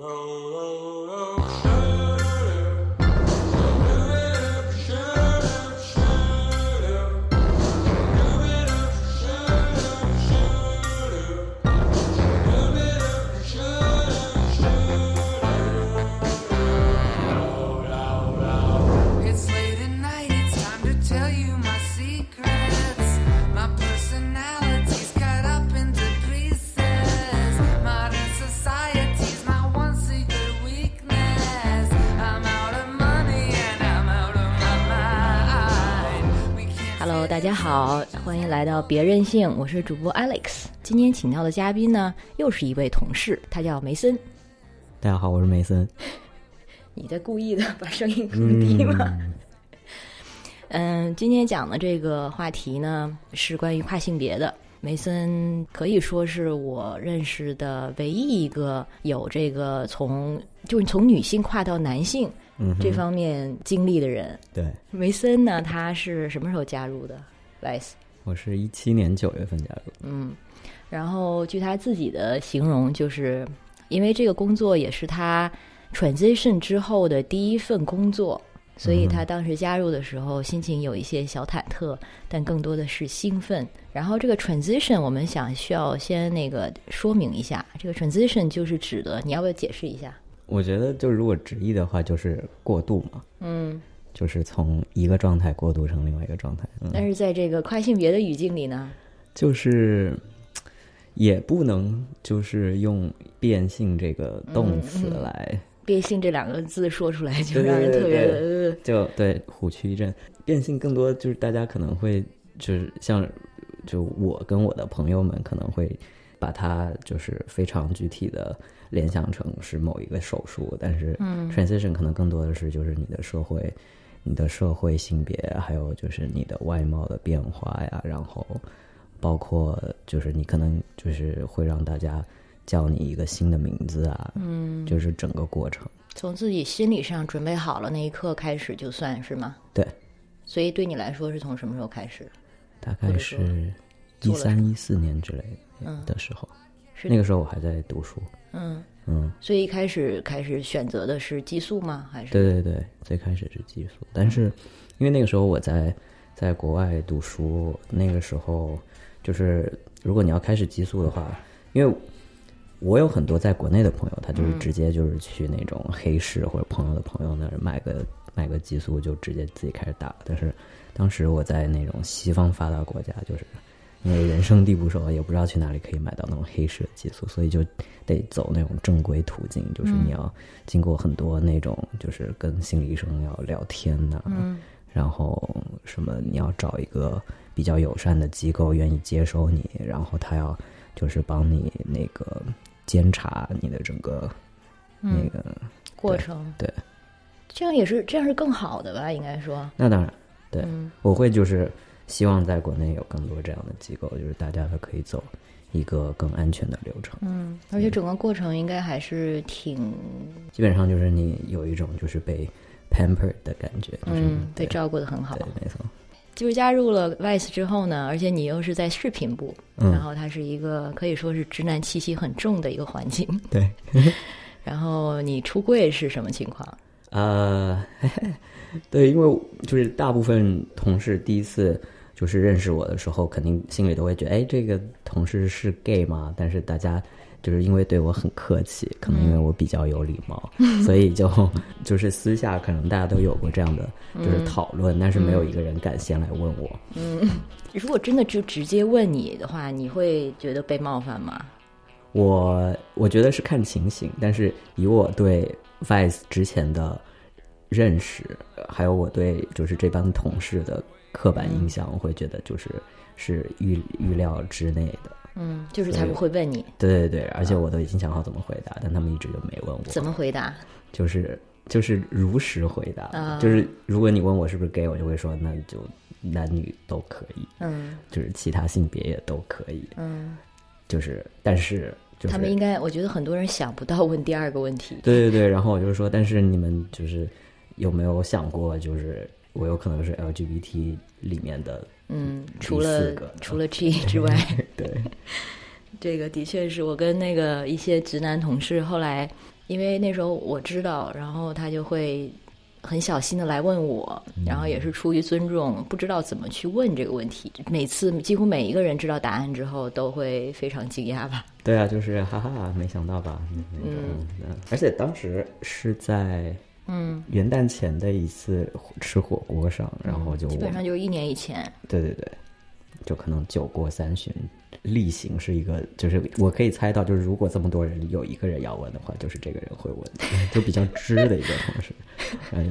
Well, 大家好，欢迎来到别任性，我是主播 Alex。今天请到的嘉宾呢，又是一位同事，他叫梅森。大家好，我是梅森。你在故意的把声音放低吗？嗯，今天讲的这个话题呢，是关于跨性别的。梅森可以说是我认识的唯一一个有这个从就是从女性跨到男性这方面经历的人。对，梅森呢，他是什么时候加入的 Vice？我是一七年九月份加入。嗯，然后据他自己的形容，就是因为这个工作也是他 transition 之后的第一份工作，所以他当时加入的时候心情有一些小忐忑，但更多的是兴奋。然后这个 transition 我们想需要先那个说明一下，这个 transition 就是指的，你要不要解释一下？我觉得，就如果直译的话，就是过渡嘛，嗯，就是从一个状态过渡成另外一个状态。嗯，但是在这个跨性别的语境里呢，就是也不能就是用变性这个动词来，变性这两个字说出来就让人特别就对虎躯一震。变性更多就是大家可能会就是像就我跟我的朋友们可能会把它就是非常具体的联想成是某一个手术，但是嗯 transition 可能更多的是就是你的社会、你的社会性别，还有就是你的外貌的变化呀，然后包括就是你可能就是会让大家叫你一个新的名字啊，嗯，就是整个过程。从自己心理上准备好了那一刻开始就算是吗？对，所以对你来说是从什么时候开始？大概是一三一四年之类嗯。的时候，是那个时候我还在读书。嗯，嗯，所以一开始开始选择的是激素吗？还是对对对，最开始是激素，但是因为那个时候我在在国外读书，那个时候就是如果你要开始激素的话，因为我有很多在国内的朋友，他就是直接就是去那种黑市或者朋友的朋友那儿买个买个激素就直接自己开始打，但是当时我在那种西方发达国家，就是因为人生地不熟，也不知道去哪里可以买到那种黑市的激素，所以就得走那种正规途径，就是你要经过很多那种，就是跟心理医生要聊天呐、嗯然后什么你要找一个比较友善的机构愿意接收你，然后他要就是帮你那个监察你的整个那嗯个，过程？对，这样也是这样是更好的吧？应该说，那当然对嗯我会就是希望在国内有更多这样的机构，就是大家都可以走一个更安全的流程。嗯，而且整个过程应该还是挺基本上就是你有一种就是被 pampered 的感觉，就是、嗯被对照顾的很好对。，没错。就是加入了 Vice 之后呢，而且你又是在视频部，嗯然后它是一个可以说是直男气息很重的一个环境。对，然后你出柜是什么情况？呃，对，因为就是大部分同事第一次就是认识我的时候，肯定心里都会觉得，哎，这个同事是 gay 吗？但是大家就是因为对我很客气，可能因为我比较有礼貌，所以就就是私下可能大家都有过这样的就是讨论，但是没有一个人敢先来问我。嗯 如果真的就直接问你的话，你会觉得被冒犯吗？我我觉得是看情形，但是以我对 Vice 之前的认识，还有我对就是这帮同事的刻板印象，我会觉得就是是预预料之内的。嗯，就是他们会问你对对对，而且我都已经想好怎么回答，但他们一直就没问我。怎么回答。就是就是如实回答，啊就是如果你问我是不是 gay，我就会说那就男女都可以，嗯就是其他性别也都可以，嗯，就是但是就是他们应该，我觉得很多人想不到问第二个问题。对对对，然后我就说，但是你们就是有没有想过，就是我有可能是 LGBT 里面的，嗯，除了除了 G 之外，对，这个的确是我跟那个一些直男同事后来，因为那时候我知道，然后他就会很小心的来问我，然后也是出于尊重，不知道怎么去问这个问题。每次几乎每一个人知道答案之后，都会非常惊讶吧。对啊，就是哈哈，没想到吧？那种，嗯而且当时是在嗯，元旦前的一次吃火锅上，然后就基我本上就是一年以前。对对对，就可能酒过三巡，例行是一个，就是我可以猜到，就是如果这么多人有一个人要问的话，就是这个人会问，就比较知的一个同事，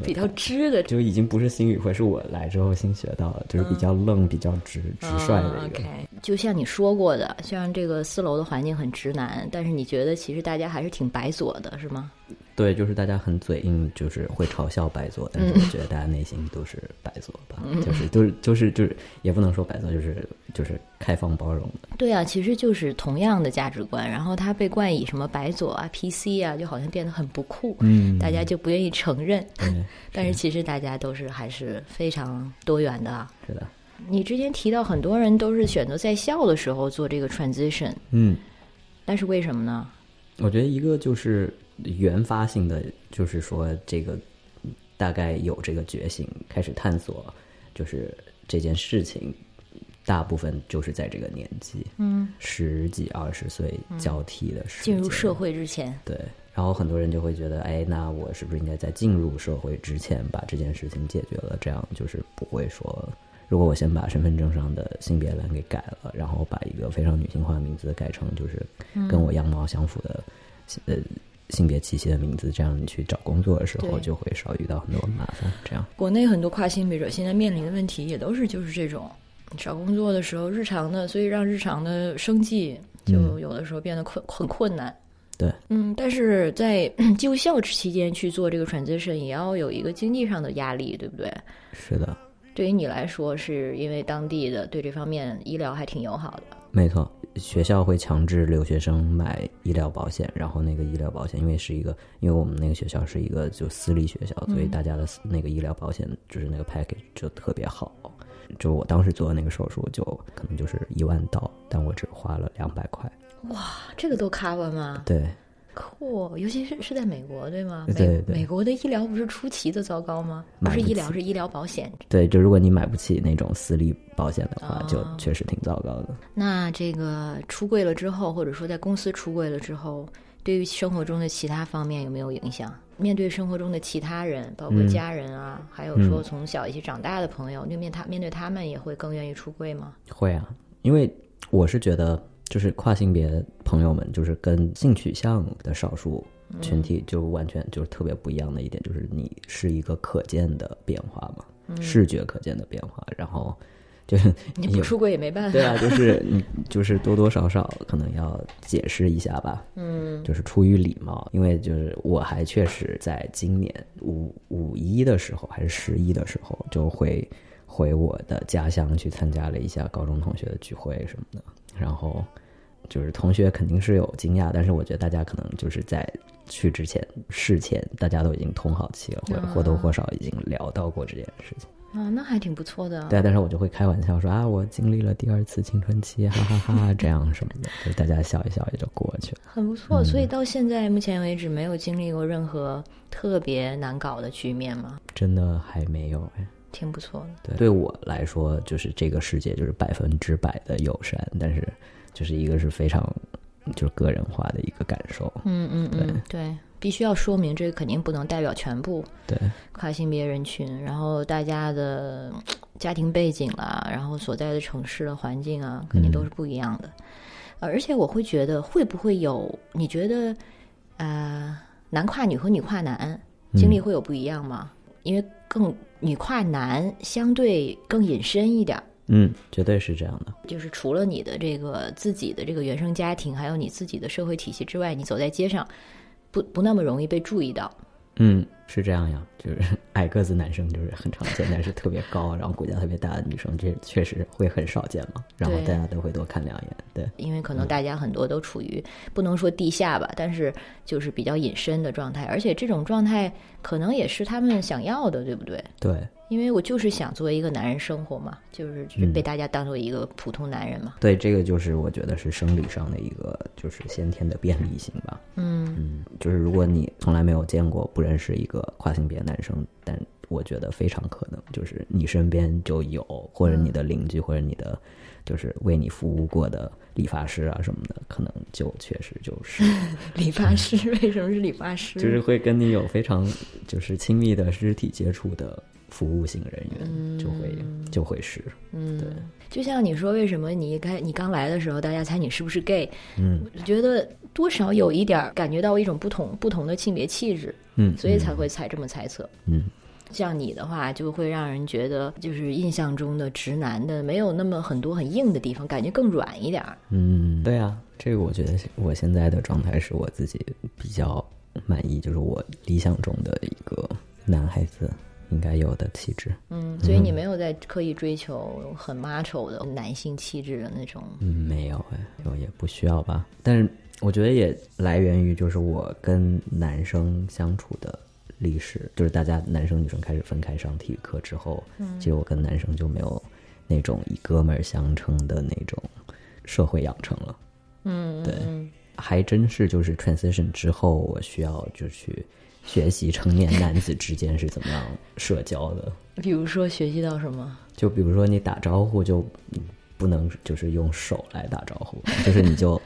比较知的就已经不是新语会，是我来之后新学到的，就是比较愣、比较直、直率的一个。就像你说过的，虽然这个四楼的环境很直男，但是你觉得其实大家还是挺白左的，是吗？对，就是大家很嘴硬，就是会嘲笑白左，但是我觉得大家内心都是白左吧，就是就是就是就是也不能说白左，就是就是开放包容的。对啊，其实就是同样的价值观，然后他被冠以什么白左啊、PC 啊，就好像变得很不酷，嗯大家就不愿意承认。对，但是其实大家都是还是非常多元的啊。是的，你之前提到很多人都是选择在校的时候做这个 transition，嗯。但是为什么呢？我觉得一个就是原发性的，就是说这个大概有这个觉醒，开始探索，就是这件事情，大部分就是在这个年纪，嗯，十几二十岁交替的时间，进入社会之前，对。然后很多人就会觉得，哎，那我是不是应该在进入社会之前把这件事情解决了？这样就是不会说，如果我先把身份证上的性别栏给改了，然后把一个非常女性化的名字改成就是跟我样貌相符的，呃。性别气息的名字，这样你去找工作的时候就会少遇到很多麻烦。这样，国内很多跨性别者现在面临的问题也都是就是这种，找工作的时候日常的，所以让日常的生计就有的时候变得困很困难。对，嗯，但是在 就校期间去做这个 transition，也要有一个经济上的压力，对不对？是的，对于你来说，是因为当地的对这方面医疗还挺友好的。没错。学校会强制留学生买医疗保险，然后那个医疗保险，因为是一个，因为我们那个学校是一个就私立学校，所以大家的那个医疗保险就是那个 package 就特别好。就我当时做的那个手术，就可能就是一万刀，但我只花了两百块。哇，这个都 cover 吗？对，酷，尤其是是在美国，对吗？美对对美国的医疗不是出奇的糟糕吗？不买不是医疗，起是医疗保险。对，就如果你买不起那种私立保险的话，哦就确实挺糟糕的。那这个出柜了之后，或者说在公司出柜了之后，对于生活中的其他方面有没有影响？面对生活中的其他人，包括嗯。家人啊，还有说从小一起长大的朋友，就面他面对他们也会更愿意出柜吗？会啊，因为我是觉得，就是跨性别朋友们，就是跟性取向的少数群体，就完全就是特别不一样的一点，就是你是一个可见的变化嘛，视觉可见的变化，然后就是有你不出轨也没办法。对啊，就是你就是多多少少可能要解释一下吧，嗯，就是出于礼貌，因为就是我还确实在今年五五一的时候还是十一的时候，就回回我的家乡去参加了一下高中同学的聚会什么的，然后就是同学肯定是有惊讶，但是我觉得大家可能就是在去之前事前大家都已经通好气了，或者或多或少已经聊到过这件事情。啊，那还挺不错的。对，但是我就会开玩笑说啊，我经历了第二次青春期，哈哈哈这样什么的，就大家笑一笑也就过去了。很不错。所以到现在目前为止，没有经历过任何特别难搞的局面吗？真的还没有哎。挺不错的。对，对我来说，就是这个世界就是百分之百的友善，但是就是一个是非常就是个人化的一个感受。嗯嗯嗯，对，必须要说明这个肯定不能代表全部对，跨性别人群，然后大家的嗯家庭背景啦，然后所在的城市的环境啊，肯定都是不一样的。呃而且我会觉得，会不会有？你觉得，呃，男跨女和女跨男经历会有不一样吗？因为更女跨男相对更隐身一点，嗯，绝对是这样的。就是除了你的这个自己的这个原生家庭，还有你自己的社会体系之外，你走在街上不不那么容易被注意到。嗯，是这样呀，就是 矮个子男生就是很常见，但是特别高，然后骨架特别大的女生，这确实会很少见嘛。然后大家都会多看两眼，对，因为可能大家很多都处于不能说地下吧，但是就是比较隐身的状态，而且这种状态可能也是他们想要的，对不对？对，因为我就是想作为一个男人生活嘛，就是就是被大家当做一个普通男人嘛。对，这个就是我觉得是生理上的一个就是先天的便利性吧。嗯嗯，就是如果你从来没有见过、不认识一个跨性别男生，但我觉得非常可能就是你身边就有，或者你的邻居，或者你的就是为你服务过的理发师啊什么的，可能就确实就是 理发师为什么是理发师？就是会跟你有非常就是亲密的肢体接触的服务性人员，就会就会是。嗯，对，就像你说，为什么你一开你刚来的时候，大家猜你是不是 gay？嗯。我觉得多少有一点儿感觉到一种不同不同的性别气质，嗯，所以才会猜这么猜测。嗯。像你的话，就会让人觉得就是印象中的直男的没有那么很多很硬的地方，感觉更软一点儿。嗯，对啊，这个我觉得我现在的状态是我自己比较满意，就是我理想中的一个男孩子应该有的气质。嗯，所以你没有在刻意追求很 macho 的男性气质的那种。嗯，没有哎，就也不需要吧。但是我觉得也来源于就是我跟男生相处的历史，就是大家男生女生开始分开上体育课之后，其实我跟男生就没有那种以哥们儿相称的那种社会养成了。嗯，对嗯还真是就是 transition 之后，我需要就去学习成年男子之间是怎么样社交的。比如说学习到什么？就比如说你打招呼就嗯不能就是用手来打招呼，就是你就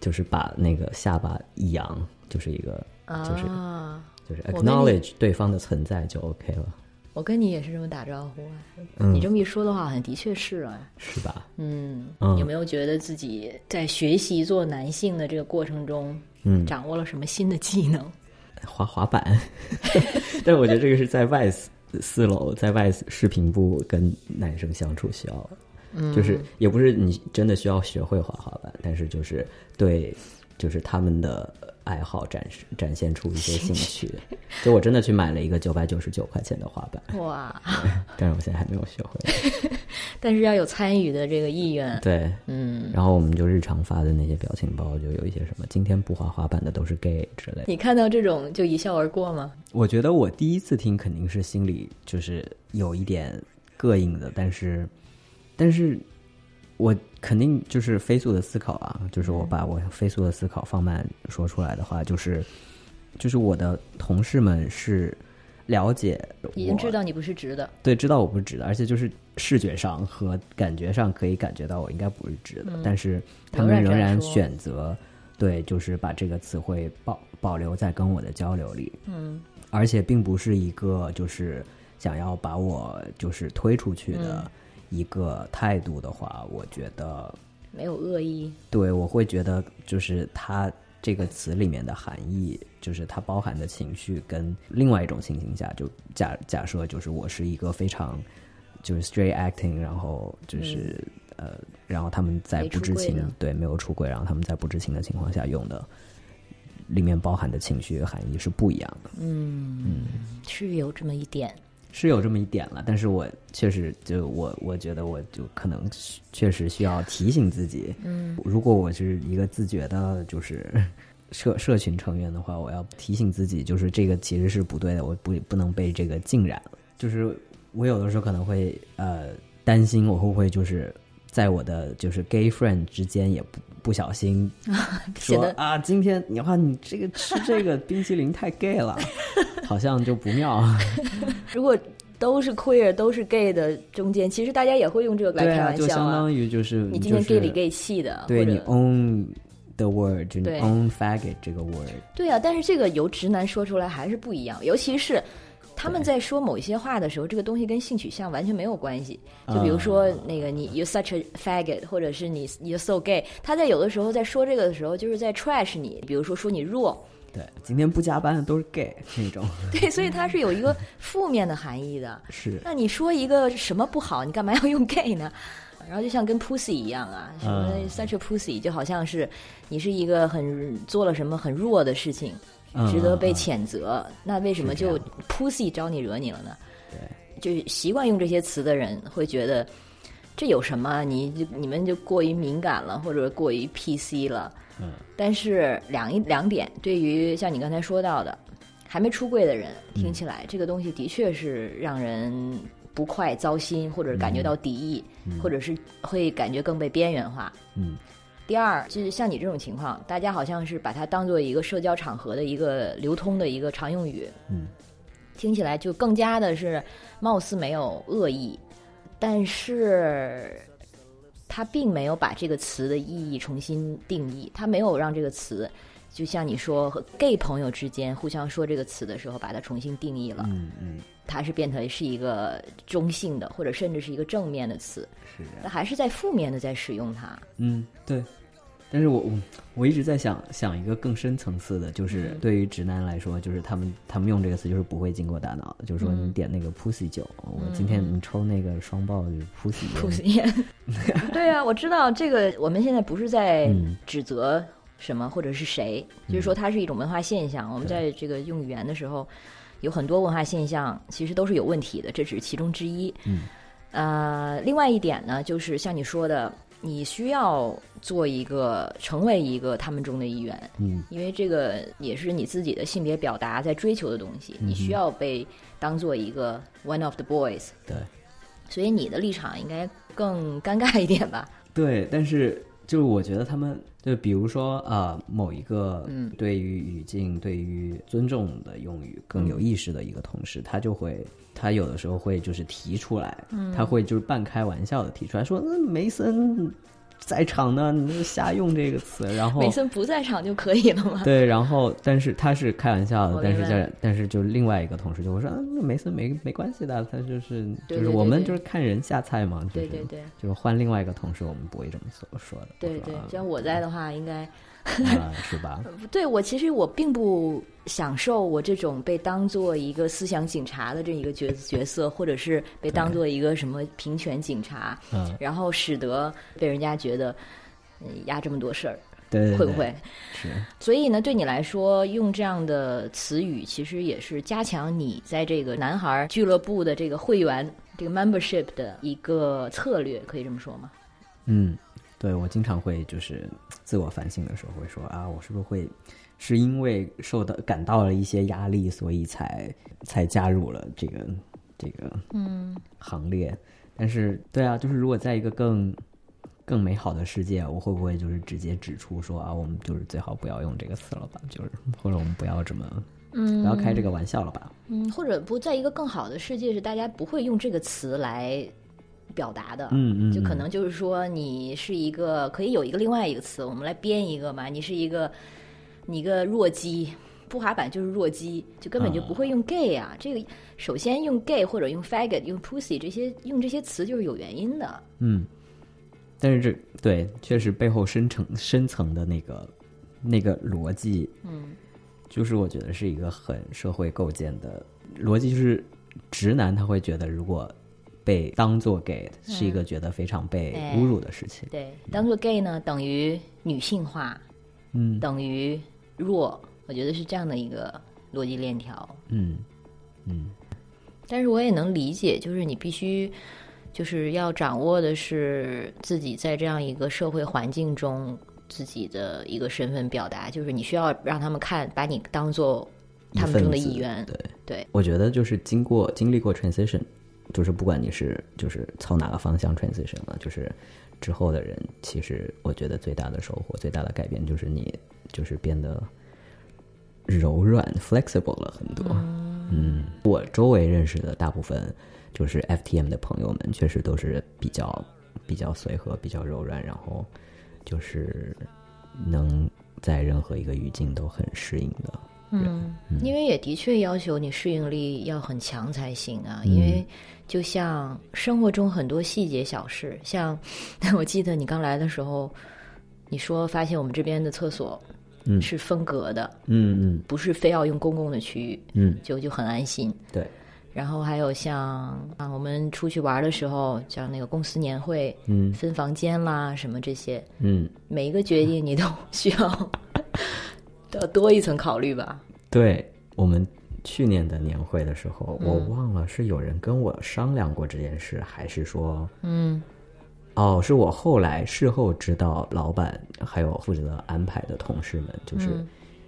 就是把那个下巴一扬，就是一个就是啊，就是 acknowledge 对方的存在就 OK 了，我跟你也是这么打招呼啊。嗯你这么一说的话，好像的确是啊。是吧？嗯，嗯有没有觉得自己在学习做男性的这个过程中，嗯，掌握了什么新的技能？滑滑板，但是我觉得这个是在 Vice 四楼，在 Vice 视频部跟男生相处需要，嗯。就是也不是你真的需要学会滑滑板，但是就是对，就是他们的爱好展示展现出一些兴趣。就我真的去买了一个九百九十九块钱的滑板，哇！但是我现在还没有学会。但是要有参与的这个意愿。对，嗯，然后我们就日常发的那些表情包，就有一些什么今天不滑滑板的都是 gay 之类的。你看到这种就一笑而过吗？我觉得我第一次听肯定是心里就是有一点膈应的，但是，但是我肯定就是飞速的思考啊，就是我把我飞速的思考放慢说出来的话，就是，就是我的同事们是了解，已经知道你不是直的。对，知道我不是直的，而且就是视觉上和感觉上可以感觉到我应该不是直的，但是他们仍然选择对，就是把这个词汇保保留在跟我的交流里，嗯。而且并不是一个就是想要把我就是推出去的一个态度的话，我觉得没有恶意。对我会觉得就是它这个词里面的含义，就是它包含的情绪，跟另外一种情形下，就假假设就是我是一个非常就是 straight acting，然后就是、呃，然后他们在不知情对没有出轨，然后他们在不知情的情况下用的。里面包含的情绪含义是不一样的，嗯，是有这么一点。是有这么一点了，但是我确实就我我觉得我就可能确实需要提醒自己，嗯，如果我是一个自觉的，就是 社社群成员的话，我要提醒自己，就是这个其实是不对的，我不不能被这个浸染了。就是我有的时候可能会呃担心，我会不会就是在我的就是 gay friend 之间也不不小心 说啊，今天你话你这个吃这个冰淇淋太 gay 了，好像就不妙。如果都是 queer 都是 gay 的中间，其实大家也会用这个来开玩笑啊就相当于就是你今天 gay 里 gay 气的，对你 own the word，就你 own faggot 这个 word，对啊，但是这个由直男说出来还是不一样，尤其是他们在说某一些话的时候，这个东西跟性取向完全没有关系。就比如说那个你 you such a faggot，或者是你 you so gay，他在有的时候在说这个的时候，就是在 trash 你，比如说说你弱，对，今天不加班的都是 gay 那种，对，所以它是有一个负面的含义的。是。那你说一个什么不好，你干嘛要用 gay 呢？然后就像跟 pussy 一样啊，什么嗯 such a pussy，就好像是你是一个很做了什么很弱的事情，嗯值得被谴责。那为什么就 pussy 招你惹你了呢？对，就是习惯用这些词的人会觉得这有什么？你就你们就过于敏感了，或者过于 PC 了。嗯，但是两一两点，对于像你刚才说到的还没出柜的人，听起来、这个东西的确是让人不快、糟心，或者感觉到敌意，或者是会感觉更被边缘化。嗯第二，就是像你这种情况，大家好像是把它当做一个社交场合的一个流通的一个常用语，嗯，听起来就更加的是貌似没有恶意，但是他并没有把这个词的意义重新定义，他没有让这个词，就像你说和 gay 朋友之间互相说这个词的时候，把它重新定义了，嗯嗯，它是变成是一个中性的，或者甚至是一个正面的词，是。那还是在负面的在使用它。嗯，对。但是我我我一直在想想一个更深层次的，就是嗯对于直男来说，就是他们他们用这个词就是不会经过大脑的，就是说嗯你点那个 pussy 酒，我今天你抽那个双爆就是 pussy 吐酒，烟。对啊，我知道这个，我们现在不是在嗯指责什么或者是谁，就是说它是一种文化现象。我们在这个用语言的时候，有很多文化现象其实都是有问题的，这只是其中之一。嗯，呃，另外一点呢，就是像你说的，你需要做一个成为一个他们中的一员，嗯因为这个也是你自己的性别表达在追求的东西，你需要被当做一个 one of the boys。对所以你的立场应该更尴尬一点吧？对，但是就是我觉得他们就比如说啊、呃某一个嗯。对于语境、对于尊重的用语更有意识的一个同事，他就会他有的时候会就是提出来，他会就是半开玩笑的提出来说，嗯，梅森在场呢，你就瞎用这个词，然后梅森不在场就可以了吗？对，然后但是他是开玩笑的，但是在但是就另外一个同事就会说，嗯，那梅森没没关系的，他就是就是我们就是看人下菜嘛，就是对对对。就是换另外一个同事，我们不会这么说说的，对对就，像我在的话，应该啊，是吧？对我其实我并不享受我这种被当做一个思想警察的这一个角角色，或者是被当做一个什么平权警察，嗯，然后使得被人家觉得嗯压这么多事儿，对对对，会不会？是？所以呢，对你来说，用这样的词语，其实也是加强你在这个男孩俱乐部的这个会员这个 membership 的一个策略，可以这么说吗？嗯，对我经常会就是自我反省的时候会说啊，我是不是会是因为受到感到了一些压力，所以才才加入了这个这个嗯行列？但是对啊，就是如果在一个更更美好的世界，我会不会就是直接指出说啊，我们就是最好不要用这个词了吧？就是或者我们不要这么嗯不要开这个玩笑了吧？嗯，或者不在一个更好的世界，是大家不会用这个词来表达的。嗯嗯，就可嗯能就是说，你是一个可以有一个另外一个词，我们来编一个嘛。你是一个你一个弱鸡，不滑板就是弱鸡，就根本就不会用 gay 啊。这个首先用 gay 或者用 faggot、用 pussy 这些用这些词就是有原因的。嗯，但是这对确实背后深层深层的那个那个逻辑，嗯就是我觉得是一个很社会构建的逻辑，就是直男他会觉得如果被当做 gay 是一个觉得非常被哎侮辱的事情。对，当做 gay 呢，等于女性化，嗯等于弱。我觉得是这样的一个逻辑链条。嗯嗯但是我也能理解，就是你必须就是要掌握的是自己在这样一个社会环境中自己的一个身份表达，就是你需要让他们看，把你当做他们中的一员。对，对，我觉得就是经过经历过 transition，就是不管你是就是朝哪个方向 transition 了，就是之后的人，其实我觉得最大的收获、最大的改变就是你就是变得柔软 flexible 了很多。嗯，我周围认识的大部分就是 FTM 的朋友们，确实都是比较比较随和、比较柔软，然后就是能在任何一个语境都很适应的。嗯，因为也的确要求你适应力要很强才行啊。嗯因为就像生活中很多细节小事，像 我记得你刚来的时候，你说发现我们这边的厕所嗯是分隔的，嗯嗯不是非要用公共的区域，嗯，就就很安心。对，然后还有像啊，我们出去玩的时候，像那个公司年会，嗯分房间啦，什么这些，嗯。每一个决定你都需要 都要多一层考虑吧。对我们去年的年会的时候，嗯。我忘了是有人跟我商量过这件事，还是说，嗯。哦，是我后来事后知道，老板还有负责安排的同事们，就是嗯。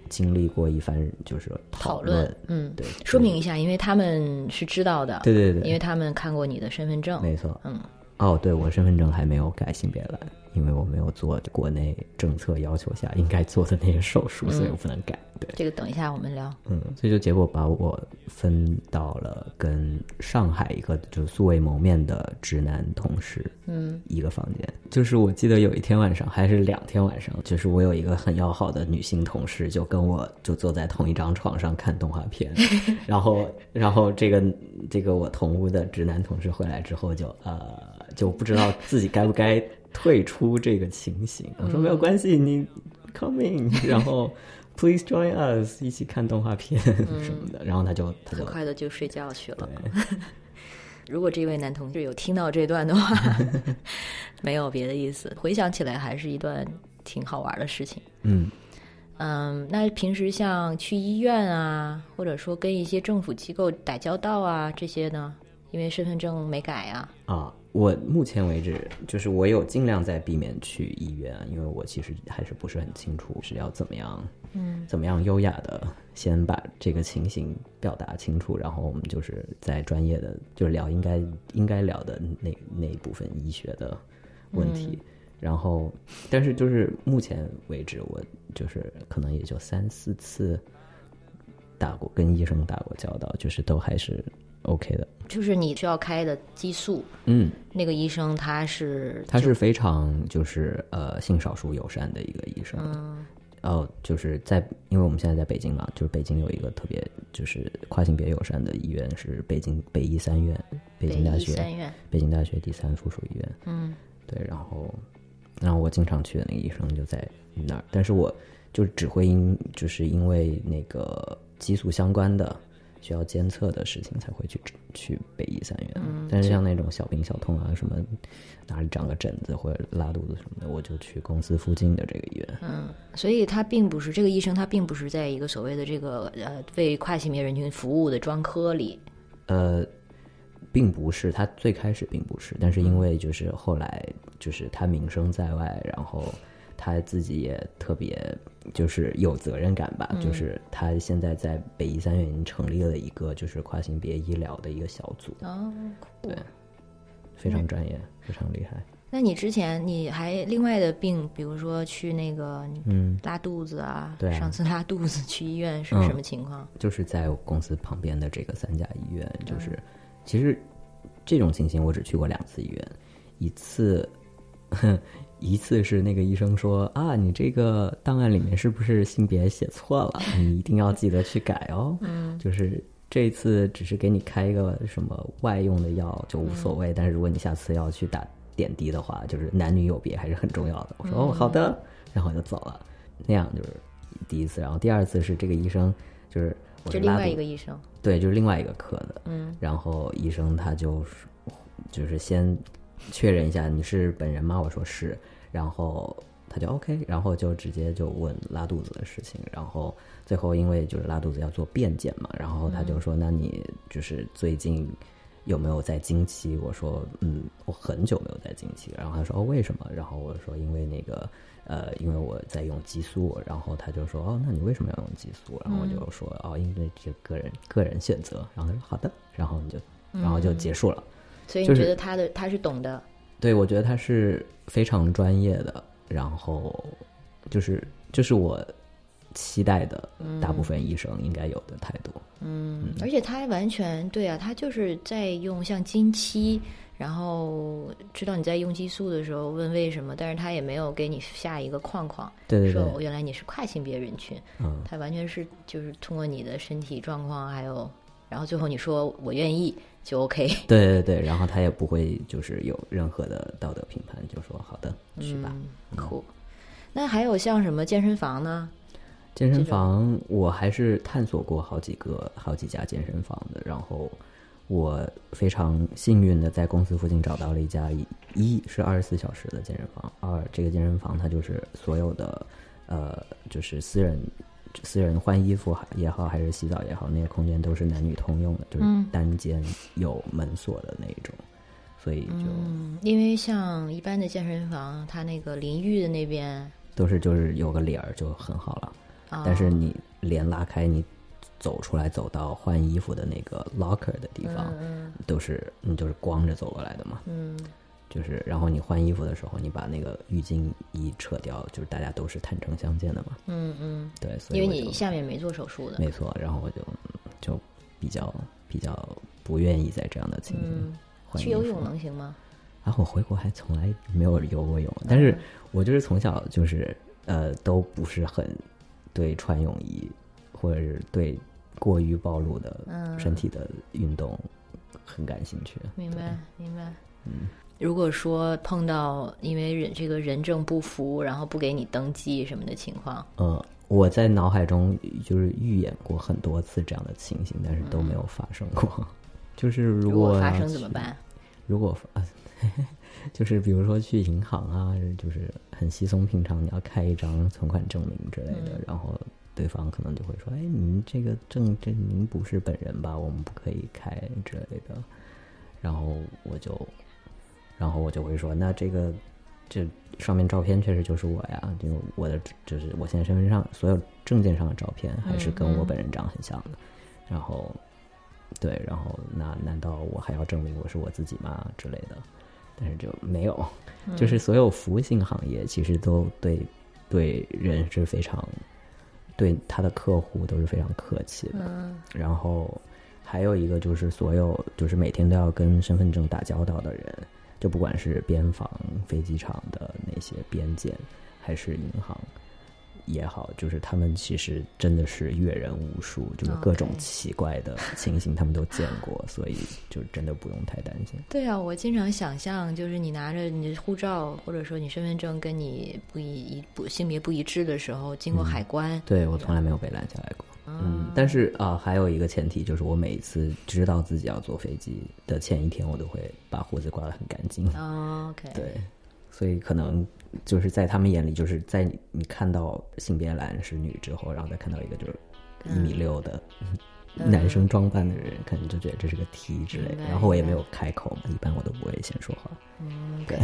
经历过一番就是讨论，嗯，对，说明一下，因为他们是知道的，对对对，因为他们看过你的身份证，没错，嗯，哦，对我身份证还没有改性别栏，因为我没有做国内政策要求下应该做的那些手术，所以我不能改。对，这个等一下我们聊。嗯，所以就结果把我分到了跟上海一个就素未谋面的直男同事，嗯一个房间。就是我记得有一天晚上还是两天晚上，就是我有一个很要好的女性同事，就跟我就坐在同一张床上看动画片，然后然后这个这个我同屋的直男同事回来之后就呃就不知道自己该不该退出这个情形。我说没有关系，你 come in，然后 please join us 一起看动画片什么的，然后他就他就很快的就睡觉去了。如果这位男同志有听到这段的话，没有别的意思。回想起来，还是一段挺好玩的事情。嗯。嗯，那平时像去医院啊，或者说跟一些政府机构打交道啊，这些呢，因为身份证没改啊，啊，我目前为止就是我有尽量在避免去医院，因为我其实还是不是很清楚是要怎么样，嗯，怎么样优雅的先把这个情形表达清楚，然后我们就是在专业的就是聊应该应该聊的那那一部分医学的问题。然后，但是就是目前为止，我就是可能也就三四次打过跟医生打过交道，就是都还是 OK 的。就是你需要开的激素，嗯，那个医生他是他是非常就是呃性少数友善的一个医生。嗯哦，就是在因为我们现在在北京嘛，就是北京有一个特别就是跨性别友善的医院是北京北医三院，北京大学三院，北京大学第三附属医院。嗯对，然后然后我经常去的那个医生就在那儿，但是我就是只会因就是因为那个激素相关的需要监测的事情才会去去北医三院。但是像那种小病小痛啊，什么哪里长个疹子或者拉肚子什么的，我就去公司附近的这个医院。嗯，所以他并不是这个医生，他并不是在一个所谓的这个呃为跨性别人群服务的专科里，呃，并不是，他最开始并不是，但是因为就是后来就是他名声在外，然后他自己也特别就是有责任感吧，就是他现在在北医三院已经成立了一个就是跨性别医疗的一个小组，哦，对。非常专业，非常厉害。那你之前你还另外的病，比如说去那个嗯，拉肚子啊，对啊。上次拉肚子去医院是嗯什么情况？就是在我公司旁边的这个三甲医院，就是其实这种情形我只去过两次医院，一次一次是那个医生说啊，你这个档案里面是不是性别写错了？你一定要记得去改哦。嗯，就是这一次只是给你开一个什么外用的药就无所谓，但是如果你下次要去打点滴的话，就是男女有别还是很重要的。我说哦，好的，然后我就走了。那样就是第一次，然后第二次是这个医生就是我就是另外一个医生，对，就是另外一个科的。嗯，然后医生他就是就是先确认一下你是本人吗？我说是，然后他就 OK，然后就直接就问拉肚子的事情，然后最后因为就是拉肚子要做便检嘛，然后他就说、那你就是最近。有没有在经期？我说，嗯，我很久没有在经期。然后他说，哦，为什么？然后我说，因为那个，呃，因为我在用激素。然后他就说，哦，那你为什么要用激素？然后我就说，哦，因为这个人个人选择。然后他说，好的。然后你就，然后就结束了。所以你觉得他的他是懂的，对，我觉得他是非常专业的，然后就是就是我期待的大部分医生应该有的态度。嗯，而且他完全对啊，他就是在用像经期，然后知道你在用激素的时候问为什么，但是他也没有给你下一个框框，对对对。说哦原来你是跨性别人群，嗯，他完全是就是通过你的身体状况，还有然后最后你说我愿意就 OK，对对对，然后他也不会就是有任何的道德评判，就说好的去吧。那还有像什么健身房呢？健身房我还是探索过好几个、好几家健身房的，然后我非常幸运的在公司附近找到了一家一一是二十四小时的健身房，二这个健身房它就是所有的呃就是私人私人换衣服也好，还是洗澡也好，那些空间都是男女通用的，就是嗯单间有门锁的那一种，所以就嗯，因为像一般的健身房，它那个淋浴的那边都是就是有个帘儿就很好了。啊，但是你帘拉开，你走出来走到换衣服的那个 locker 的地方，嗯都是你就是光着走过来的嘛。嗯就是然后你换衣服的时候，你把那个浴巾一扯掉，就是大家都是坦诚相见的嘛。嗯嗯，对，所以因为你下面没做手术的，没错，然后我就就比较比较不愿意在这样的情景嗯，换衣服。去游泳能行吗？然后我回国还从来没有游过泳，但是我就是从小就是呃都不是很对穿泳衣或者是对过于暴露的嗯身体的运动很感兴趣。明白明白。嗯，如果说碰到因为人这个人证不符，然后不给你登记什么的情况，嗯，我在脑海中就是预演过很多次这样的情形，但是都没有发生过。就是如如果发生怎么办？如果发，就是比如说去银行啊，就是很稀松平常，你要开一张存款证明之类的，嗯然后对方可能就会说：“哎，您这个证这您不是本人吧？我们不可以开之类的。”然后我就，然后我就会说：“那这个这上面照片确实就是我呀，就我的就是我现在身份上所有证件上的照片还是跟我本人长很像的。然后对，然后那难道我还要证明我是我自己吗之类的？但是就没有，就是所有服务性行业其实都对对人是非常对他的客户都是非常客气的。嗯然后还有一个就是所有就是每天都要跟身份证打交道的人，就不管是边防、飞机场的那些边检，还是银行也好，就是他们其实真的是阅人无数，就是各种奇怪的情形他们都见过，所以就真的不用太担心。对啊，我经常想象，就是你拿着你的护照或者说你身份证跟你不一一不性别不一致的时候，经过海关，对我从来没有被拦下来过。嗯，但是啊、还有一个前提就是，我每一次知道自己要坐飞机的前一天，我都会把胡子刮得很干净。哦，OK，对，所以可能就是在他们眼里，就是在你你看到性别栏是女之后，然后再看到一个就是一米六的男生装扮的人，可能就觉得这是个 T 之类的然后我也没有开口嘛，一般我都不会先说话。嗯对。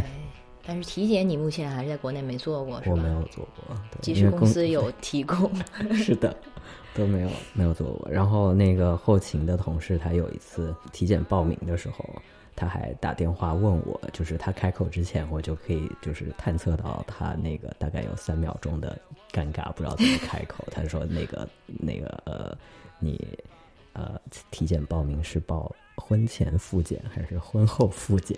但是体检你目前还是在国内没做过，是吧？我没有做过，对技术公司有提供，是的，都没有没有做过。然后那个后勤的同事，他有一次体检报名的时候，他还打电话问我，就是他开口之前，我就可以就是探测到他那个大概有三秒钟的尴尬，不知道怎么开口。他说那个那个呃，你呃体检报名是报婚前复检还是婚后复检？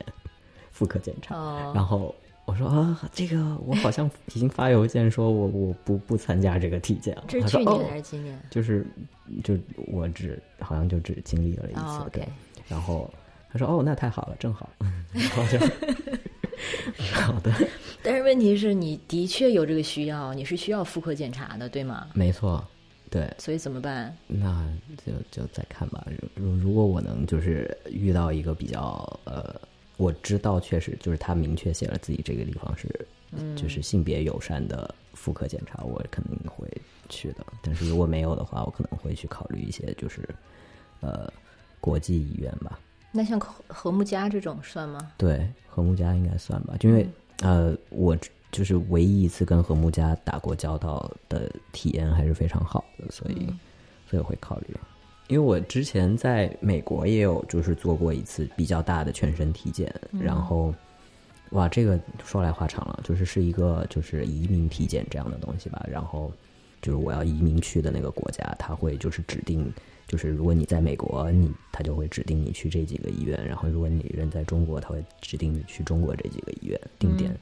妇科检查。哦然后我说啊，这个我好像已经发邮件说我我不不参加这个体检了。这是去年还是今年？就是就我只好像就只经历了一次，哦对 OK。然后他说哦，那太好了，正好。然后就 好的，但是问题是你的确有这个需要，你是需要妇科检查的，对吗？没错，对，所以怎么办？那就就再看吧。如如如果我能就是遇到一个比较呃，我知道确实就是他明确写了自己这个地方是，就是性别友善的妇科检查，我肯定会去的。但是如果没有的话，我可能会去考虑一些就是呃国际医院吧。那像和和睦家这种算吗？对，和睦家应该算吧，因为、呃，我就是唯一一次跟和睦家打过交道的体验还是非常好的，所以、所以我会考虑。因为我之前在美国也有就是做过一次比较大的全身体检，然后哇，这个说来话长了，就是是一个就是移民体检这样的东西吧，然后就是我要移民去的那个国家，他会就是指定，就是如果你在美国，你他就会指定你去这几个医院，然后如果你人在中国，他会指定你去中国这几个医院定点，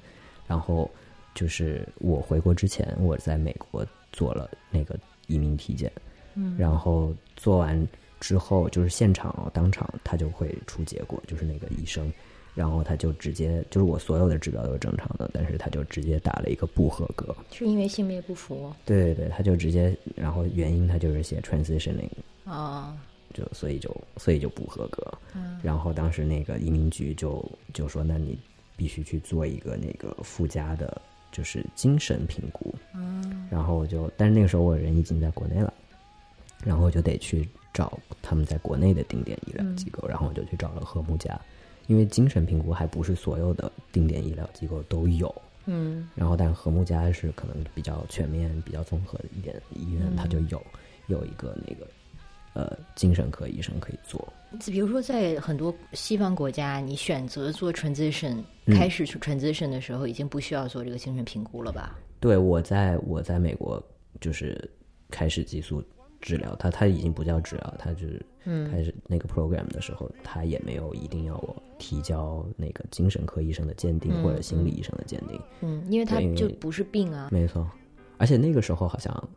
然后就是我回国之前，我在美国做了那个移民体检，嗯，然后做完之后就是现场哦当场他就会出结果，就是那个医生。然后他就直接就是我所有的指标都是正常的，但是他就直接打了一个不合格。是因为性别不符对对对，他就直接，然后原因他就是写 transitioning，哦，就所以就所以就不合格。嗯然后当时那个移民局就就说，那你必须去做一个那个附加的，就是精神评估。嗯然后我就，但是那个时候我人已经在国内了，然后我就得去找他们在国内的定点医疗机构，然后我就去找了和睦家，因为精神评估还不是所有的定点医疗机构都有，嗯。然后但是和睦家是可能比较全面、比较综合的一点医院，它就有有一个那个呃精神科医生可以做，比如说在很多西方国家，你选择做 transition，、嗯。开始 transition 的时候，已经不需要做这个精神评估了吧？对，我在我在美国就是开始激素治疗，他他已经不叫治疗，他就是开始那个 program 的时候，他也没有一定要我提交那个精神科医生的鉴定、或者心理医生的鉴定，嗯，因为它对因为就不是病啊。没错。而且那个时候好像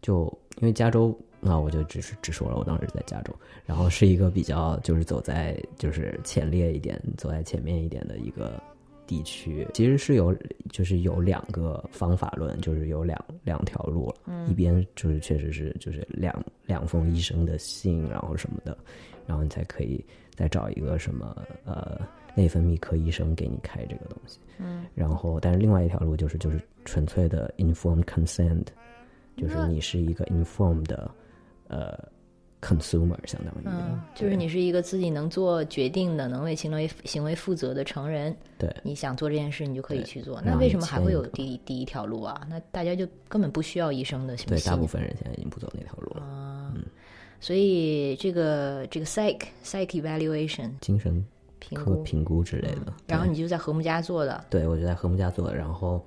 就因为加州啊，我就只是只说了，我当时在加州，然后是一个比较就是走在就是前列一点、走在前面一点的一个地区，其实是有就是有两个方法论，就是有两两条路了，一边就是确实是就是两两封医生的信，然后什么的，然后你才可以再找一个什么呃内分泌科医生给你开这个东西。嗯，然后但是另外一条路就是就是纯粹的 informed consent，就是你是一个 informed 的呃 consumer，相当于、嗯，就是你是一个自己能做决定的、能为行为行为负责的成人。对。你想做这件事，你就可以去做。那为什么还会有第第一条路啊？那大家就根本不需要医生的对信大部分人现在已经不走那条路了，嗯。所以这个这个 psych psych evaluation 精神评估，评估之类的。然后你就在和睦家做的。对，我就在和睦家做的，然后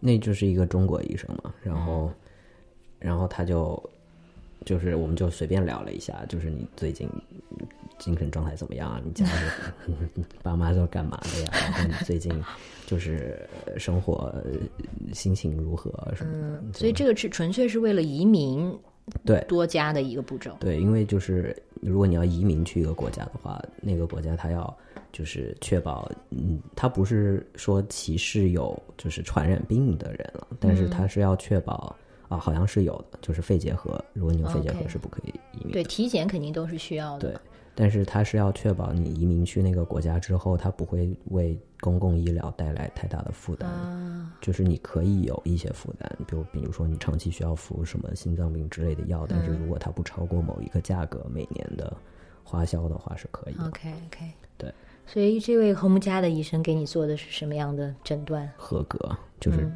那就是一个中国医生嘛，然后、然后他就就是我们就随便聊了一下，就是你最近精神状态怎么样啊？你家里 爸妈都干嘛的呀？然后你最近就是呃生活呃心情如何什么的？嗯，所以这个是纯粹是为了移民对多加的一个步骤。对，因为就是如果你要移民去一个国家的话，那个国家它要就是确保，嗯，它不是说歧视有就是传染病的人了，但是它是要确保啊，好像是有的，就是肺结核，如果你有肺结核是不可以移民的。对，体检肯定都是需要的。对，但是它是要确保你移民去那个国家之后，它不会为公共医疗带来太大的负担。啊，就是你可以有一些负担，比如比如说你长期需要服什么心脏病之类的药，但是如果它不超过某一个价格，每年的花销的话是可以的 OK OK，对。所以这位和睦家的医生给你做的是什么样的诊断？合格。就是、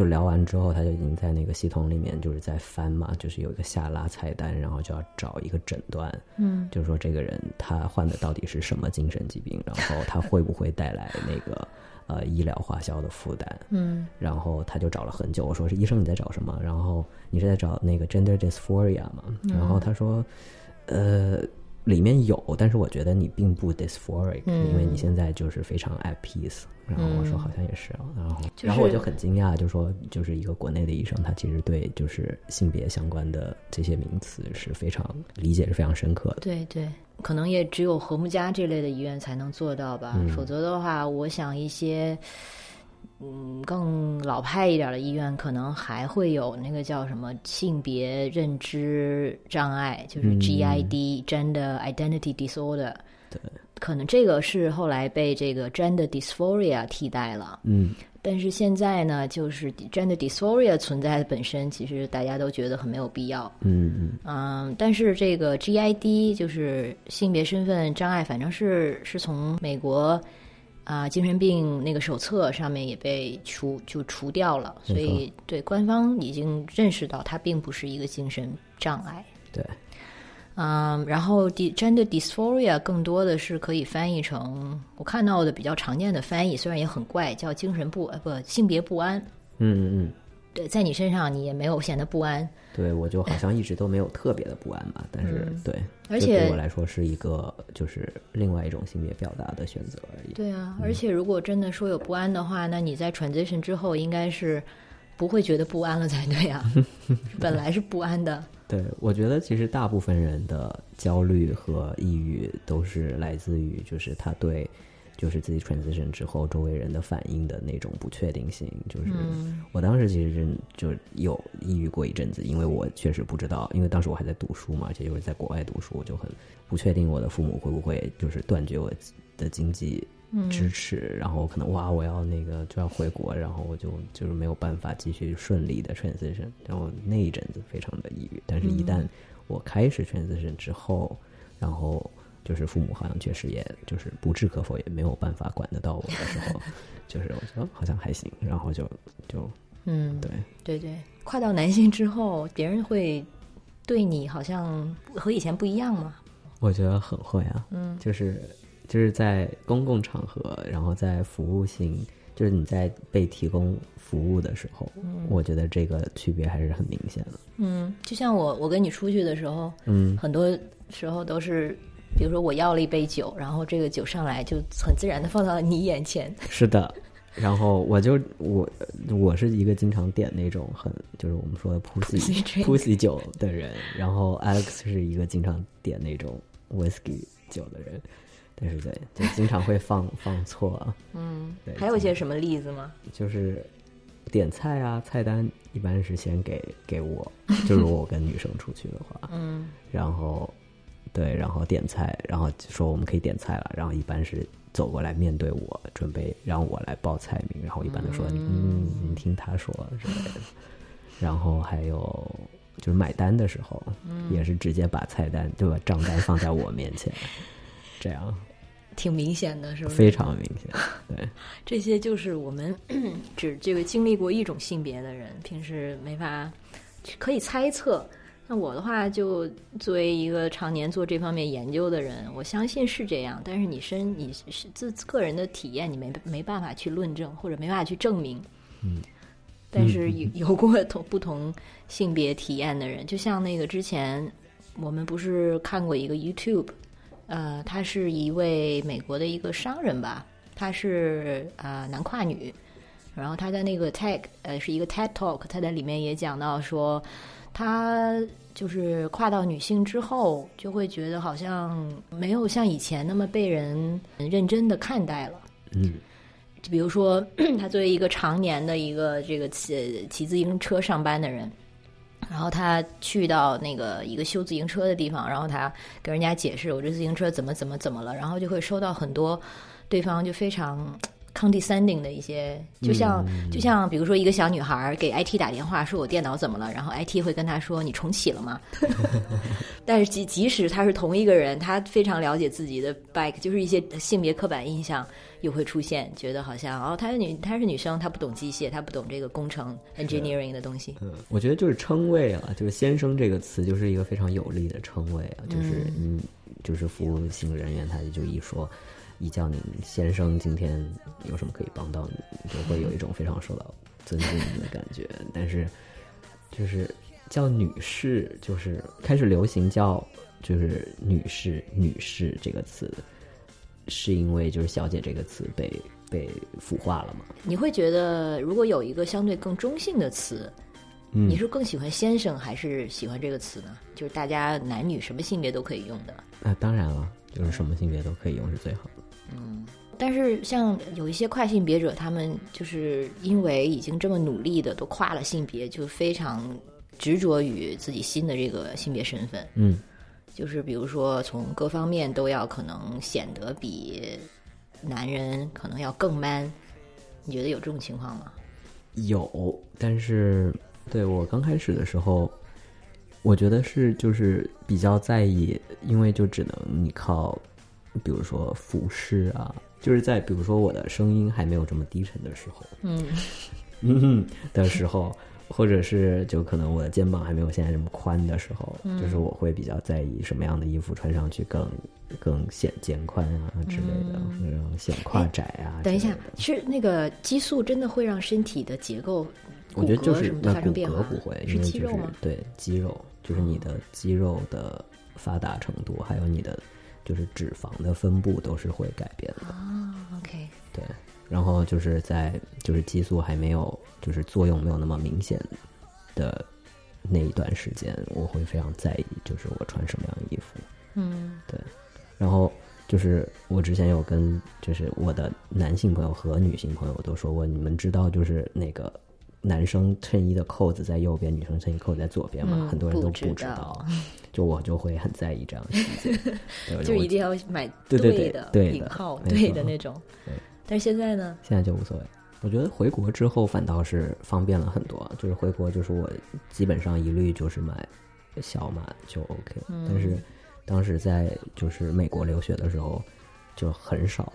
就聊完之后，他就已经在那个系统里面就是在翻嘛，就是有一个下拉菜单，然后就要找一个诊断，嗯，就是说这个人他患的到底是什么精神疾病，然后他会不会带来那个呃医疗花销的负担。嗯然后他就找了很久，我说是医生你在找什么？然后你是在找那个 gender dysphoria 吗？然后他说，呃，里面有，但是我觉得你并不 dysphoric，、因为你现在就是非常 at peace。然后我说好像也是啊，然后、就是然后我就很惊讶，就说就是一个国内的医生，他其实对就是性别相关的这些名词是非常理解是非常深刻的。对对，可能也只有和睦家这类的医院才能做到吧。否则的话，我想一些嗯更老派一点的医院，可能还会有那个叫什么性别认知障碍，就是 GID、Gender Identity Disorder。对，可能这个是后来被这个 Gender Dysphoria 替代了。嗯，但是现在呢，就是 gender dysphoria 存在的本身，其实大家都觉得很没有必要。嗯嗯，嗯，但是这个 GID 就是性别身份障碍，反正是是从美国啊、精神病那个手册上面也被除就除掉了，所以对官方已经认识到它并不是一个精神障碍。对，嗯，然后 d gender dysphoria 更多的是可以翻译成我看到的比较常见的翻译，虽然也很怪，叫精神不呃不性别不安。嗯嗯嗯。对，在你身上你也没有显得不安，对，我就好像一直都没有特别的不安吧，但是、对，嗯而且对我来说是一个就是另外一种性别表达的选择而已。对啊，而且如果真的说有不安的话，那你在 transition 之后应该是不会觉得不安了才对啊，本来是不安的。对，我觉得其实大部分人的焦虑和抑郁都是来自于就是他对就是自己 transition 之后周围人的反应的那种不确定性。就是我当时其实真就有抑郁过一阵子，因为我确实不知道，因为当时我还在读书嘛，而且又是在国外读书，我就很不确定我的父母会不会就是断绝我的经济支持，然后可能哇，我要那个就要回国，然后我就就是没有办法继续顺利的 transition，然后那一阵子非常的抑郁。但是，一旦我开始 transition 之后，然后就是父母好像确实也就是不置可否，也没有办法管得到我的时候，就是我觉得好像还行，然后就就嗯，对，对对，跨到男性之后，别人会对你好像和以前不一样吗？我觉得很会啊，嗯就是就是在公共场合，然后在服务性，就是你在被提供服务的时候，我觉得这个区别还是很明显的。嗯，就像我我跟你出去的时候，嗯，很多时候都是，比如说我要了一杯酒，然后这个酒上来就很自然的放到了你眼前。是的。然后我就我我是一个经常点那种很就是我们说的 pussy Pussy 酒的人，然后 Alex 是一个经常点那种 whisky 酒的人，但是对，就经常会放 放错啊。嗯对，还有一些什么例子吗？就是点菜啊，菜单一般是先给给我，就如果我跟女生出去的话，嗯然后对，然后点菜，然后说我们可以点菜了，然后一般是走过来面对我，准备让我来报菜名，然后一般都说嗯，你听他说之类的，然后还有。就是买单的时候，也是直接把菜单对吧账单放在我面前，这样 挺明显的，是不是？非常明显。对，这些就是我们 只这个经历过一种性别的人，平时没法可以猜测。那我的话，就作为一个常年做这方面研究的人，我相信是这样。但是你身你是自个人的体验，你没没办法去论证，或者没办法去证明。嗯。但是有有过同不同性别体验的人，就像那个之前我们不是看过一个 YouTube，呃，他是一位美国的一个商人吧，他是啊、呃男跨女，然后他在那个 TED 呃是一个 TED Talk，他在里面也讲到说，他就是跨到女性之后，就会觉得好像没有像以前那么被人认真的看待了。嗯就比如说，他作为一个常年的一个这个骑骑自行车上班的人，然后他去到那个一个修自行车的地方，然后他跟人家解释我这自行车怎么怎么怎么了，然后就会收到很多对方就非常 condescending 的一些，就像、就像比如说一个小女孩给 IT 打电话说我电脑怎么了，然后 IT 会跟她说你重启了吗？但是即即使他是同一个人，他非常了解自己的 bike，就是一些性别刻板印象又会出现，觉得好像哦，她是女，她是女生，她不懂机械，她不懂这个工程 engineering 的东西。嗯，我觉得就是称谓啊，就是“先生”这个词就是一个非常有力的称谓啊，就是嗯，就是服务性人员，他就一说，一叫你先生，今天有什么可以帮到你，就会有一种非常受到尊敬的感觉。但是，就是叫女士，就是开始流行叫就是女士、女士这个词，是因为就是“小姐”这个词被被腐化了吗？你会觉得如果有一个相对更中性的词，嗯你是更喜欢先生还是喜欢这个词呢？就是大家男女什么性别都可以用的。那、当然了，就是什么性别都可以用是最好的。但是像有一些跨性别者，他们就是因为已经这么努力的都跨了性别，就非常执着于自己新的这个性别身份。嗯。就是比如说从各方面都要可能显得比男人可能要更 man，你觉得有这种情况吗？有，但是对我刚开始的时候，我觉得是就是比较在意，因为就只能你靠，比如说服饰啊，就是在比如说我的声音还没有这么低沉的时候，嗯 嗯的时候，或者是就可能我的肩膀还没有现在这么宽的时候，就是我会比较在意什么样的衣服穿上去更更显肩宽啊之类的，然后显胯窄啊。等一下是那个激素真的会让身体的结构、我觉得就是那骨？骼不会，因是为就是肌肉吗？对肌肉，就是你的肌肉的发达程度，还有你的就是脂肪的分布都是会改变的。啊，OK，对，然后就是在就是激素还没有就是作用没有那么明显的那一段时间，我会非常在意，就是我穿什么样的衣服。嗯对然后就是我之前有跟就是我的男性朋友和女性朋友都说过，你们知道就是那个男生衬衣的扣子在右边，女生衬衣扣子在左边嘛，嗯很多人都不知知道。就我就会很在意这样的细节，就一定要买对对对的对的引号对的那种。对。但是现在呢，现在就无所谓。我觉得回国之后反倒是方便了很多，就是回国就是我基本上一律就是买小码就 OK，、但嗯是当时在就是美国留学的时候，就很少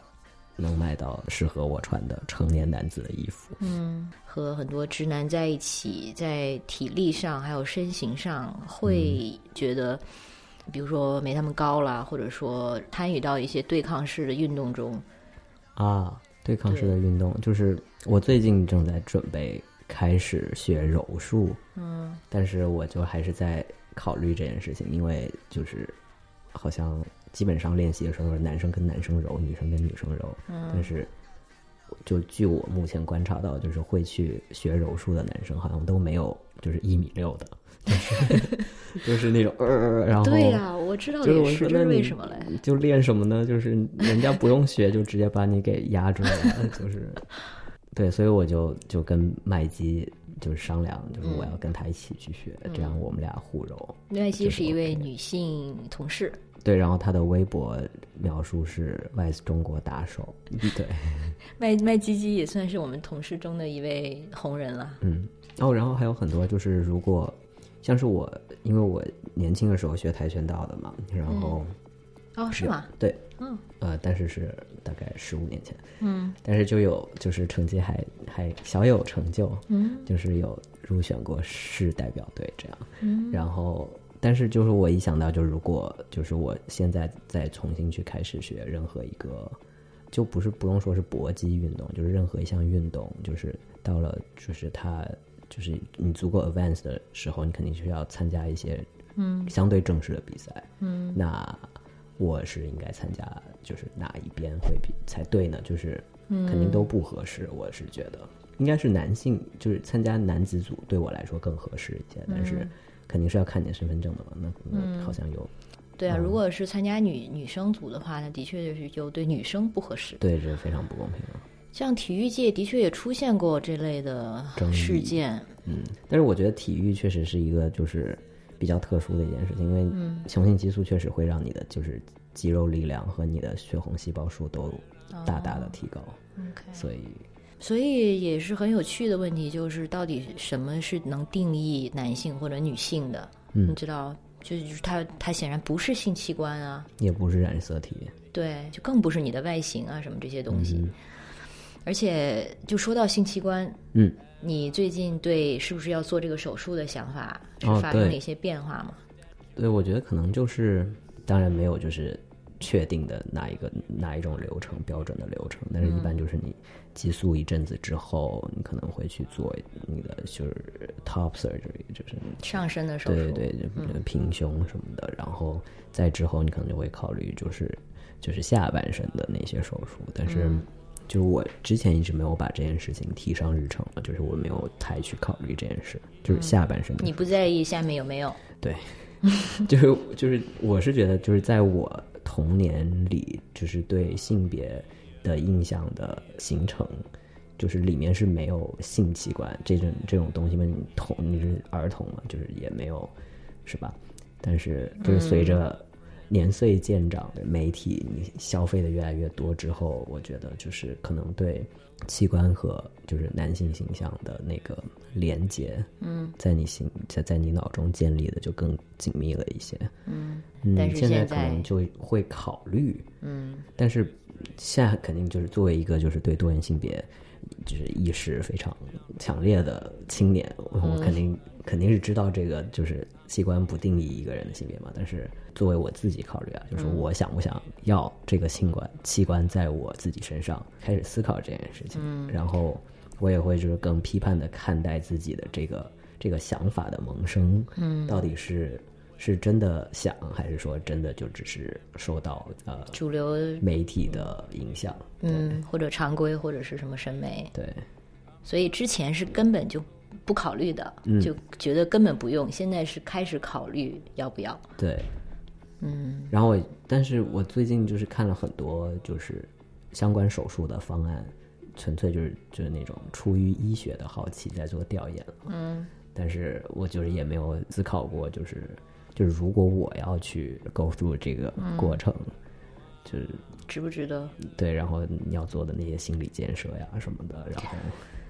能买到适合我穿的成年男子的衣服。嗯，和很多直男在一起，在体力上还有身形上，会觉得，比如说没他们高啦，或者说参与到一些对抗式的运动中，啊，对抗式的运动，就是我最近正在准备开始学柔术，嗯，但是我就还是在考虑这件事情，因为就是好像基本上练习的时候都是，男生跟男生揉，女生跟女生揉，嗯但是就据我目前观察到，就是会去学柔术的男生好像都没有就是一米六的，就是 就是那种呃，然后对呀、我知道就是也是，这是我说那你为什么嘞？就练什么呢？就是人家不用学，就直接把你给压住了，就是对，所以我就就跟麦基就是商量，就是我要跟他一起去学，这样我们俩互揉。麦基是是一位女性同事，对，然后他的微博描述是 “Vice 中国打手”，对，麦麦基基也算是我们同事中的一位红人了。嗯，哦，然后还有很多就是如果像是我，因为我年轻的时候学跆拳道的嘛，然后、哦，是吗？对，嗯。呃，但是是大概十五年前，嗯。但是就有就是成绩还还小有成就，嗯。就是有入选过市代表队这样，嗯。然后但是就是我一想到，就如果就是我现在再重新去开始学任何一个，就不是不用说是搏击运动，就是任何一项运动，就是到了就是它就是你足够 advanced 的时候，你肯定需要参加一些嗯相对正式的比赛，嗯。那我是应该参加就是哪一边会比才对呢？就是嗯肯定都不合适，我是觉得。应该是男性，就是参加男子组对我来说更合适一些，但嗯。是肯定是要看你的身份证的嘛。那那好像有对啊，嗯如果是参加女女生组的话，那的确就是就对女生不合适。对这非常不公平的。像体育界的确也出现过这类的事件，嗯，但是我觉得体育确实是一个就是比较特殊的一件事情，因为嗯雄性激素确实会让你的就是肌肉力量和你的血红细胞数都大大的提高所以所以也是很有趣的问题，就是到底什么是能定义男性或者女性的？嗯你知道，就是它它显然不是性器官啊，也不是染色体。对，就更不是你的外形啊什么这些东西。嗯而且就说到性器官，嗯，你最近对是不是要做这个手术的想法是发生了一些变化吗？对，我觉得可能就是，当然没有就是确定的哪一个哪一种流程标准的流程，但是一般就是你激素一阵子之后，你可能会去做你的就是 top surgery，就是上身的手术，对对对，就平胸什么的，然后再之后你可能就会考虑就是就是下半身的那些手术，但是。就是我之前一直没有把这件事情提上日程了，就是我没有太去考虑这件事，就是下半身的你不在意下面有没有？对，就是就是，我是觉得，就是在我童年里，就是对性别的印象的形成，就是里面是没有性器官这种这种东西嘛。你童你是儿童嘛，就是也没有，是吧？但是就是随着年岁渐长，媒体你消费的越来越多之后，我觉得就是可能对器官和就是男性形象的那个连接，嗯在你心在在你脑中建立的就更紧密了一些。嗯嗯，但是现在可能就会考虑，嗯但是现在肯定就是作为一个就是对多元性别就是意识非常强烈的青年，我我肯定、肯定是知道这个就是器官不定义一个人的性别嘛。但是作为我自己考虑啊，就是我想不想要这个性官器官在我自己身上，开始思考这件事情，然后我也会就是更批判的看待自己的这个这个想法的萌生，嗯，到底是。是真的想，还是说真的就只是受到呃主流媒体的影响？嗯或者常规或者是什么审美，对，所以之前是根本就不考虑的，嗯。就觉得根本不用，现在是开始考虑要不要。对，嗯。然后我，但是我最近就是看了很多就是相关手术的方案，纯粹就是就是那种出于医学的好奇在做调研，嗯。但是我就是也没有思考过，就是就是如果我要去构筑这个过程，就是值不值得？对，然后你要做的那些心理建设呀什么的，然后